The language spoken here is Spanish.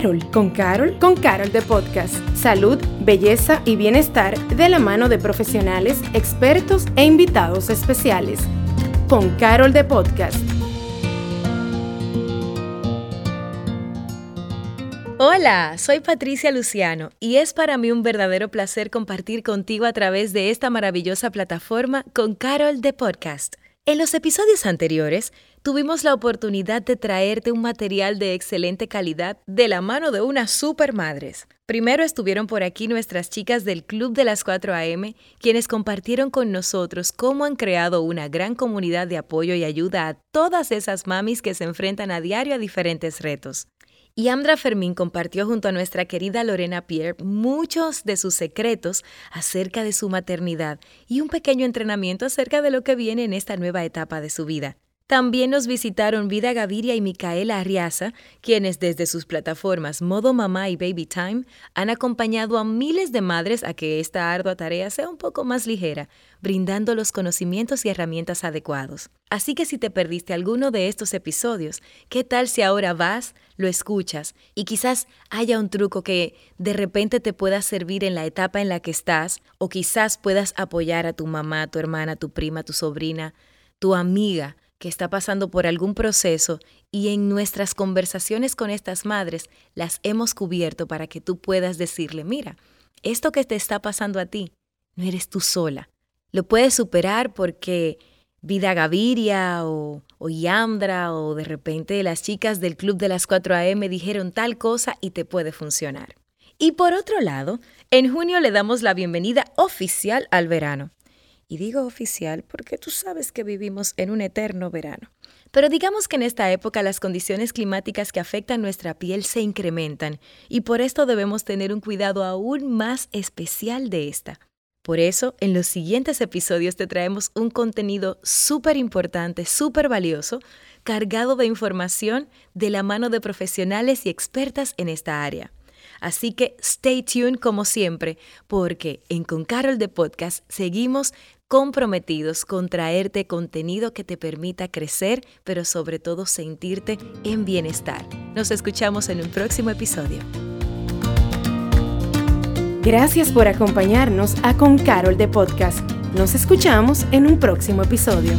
Carol, con Carol, con Carol de Podcast. Salud, belleza y bienestar de la mano de profesionales, expertos e invitados especiales. Con Carol de Podcast. Hola, soy Patricia Luciano y es para mí un verdadero placer compartir contigo a través de esta maravillosa plataforma con Carol de Podcast. En los episodios anteriores tuvimos la oportunidad de traerte un material de excelente calidad de la mano de unas supermadres. Primero estuvieron por aquí nuestras chicas del Club de las 4 AM, quienes compartieron con nosotros cómo han creado una gran comunidad de apoyo y ayuda a todas esas mamis que se enfrentan a diario a diferentes retos. Y Andra Fermín compartió junto a nuestra querida Lorena Pierre muchos de sus secretos acerca de su maternidad y un pequeño entrenamiento acerca de lo que viene en esta nueva etapa de su vida. También nos visitaron Vida Gaviria y Micaela Arriaza, quienes desde sus plataformas Modo Mamá y Baby Time han acompañado a miles de madres a que esta ardua tarea sea un poco más ligera, brindando los conocimientos y herramientas adecuados. Así que si te perdiste alguno de estos episodios, ¿qué tal si ahora vas, lo escuchas y quizás haya un truco que de repente te pueda servir en la etapa en la que estás o quizás puedas apoyar a tu mamá, tu hermana, tu prima, tu sobrina, tu amiga? Que está pasando por algún proceso y en nuestras conversaciones con estas madres las hemos cubierto para que tú puedas decirle, mira, esto que te está pasando a ti, no eres tú sola. Lo puedes superar porque Vida Gaviria o, o Yandra o de repente las chicas del Club de las 4 AM dijeron tal cosa y te puede funcionar. Y por otro lado, en junio le damos la bienvenida oficial al verano. Y digo oficial porque tú sabes que vivimos en un eterno verano. Pero digamos que en esta época las condiciones climáticas que afectan nuestra piel se incrementan y por esto debemos tener un cuidado aún más especial de esta. Por eso, en los siguientes episodios te traemos un contenido súper importante, súper valioso, cargado de información de la mano de profesionales y expertas en esta área. Así que stay tuned como siempre, porque en Con Carol de Podcast seguimos comprometidos con traerte contenido que te permita crecer, pero sobre todo sentirte en bienestar. Nos escuchamos en un próximo episodio. Gracias por acompañarnos a Con Carol de Podcast. Nos escuchamos en un próximo episodio.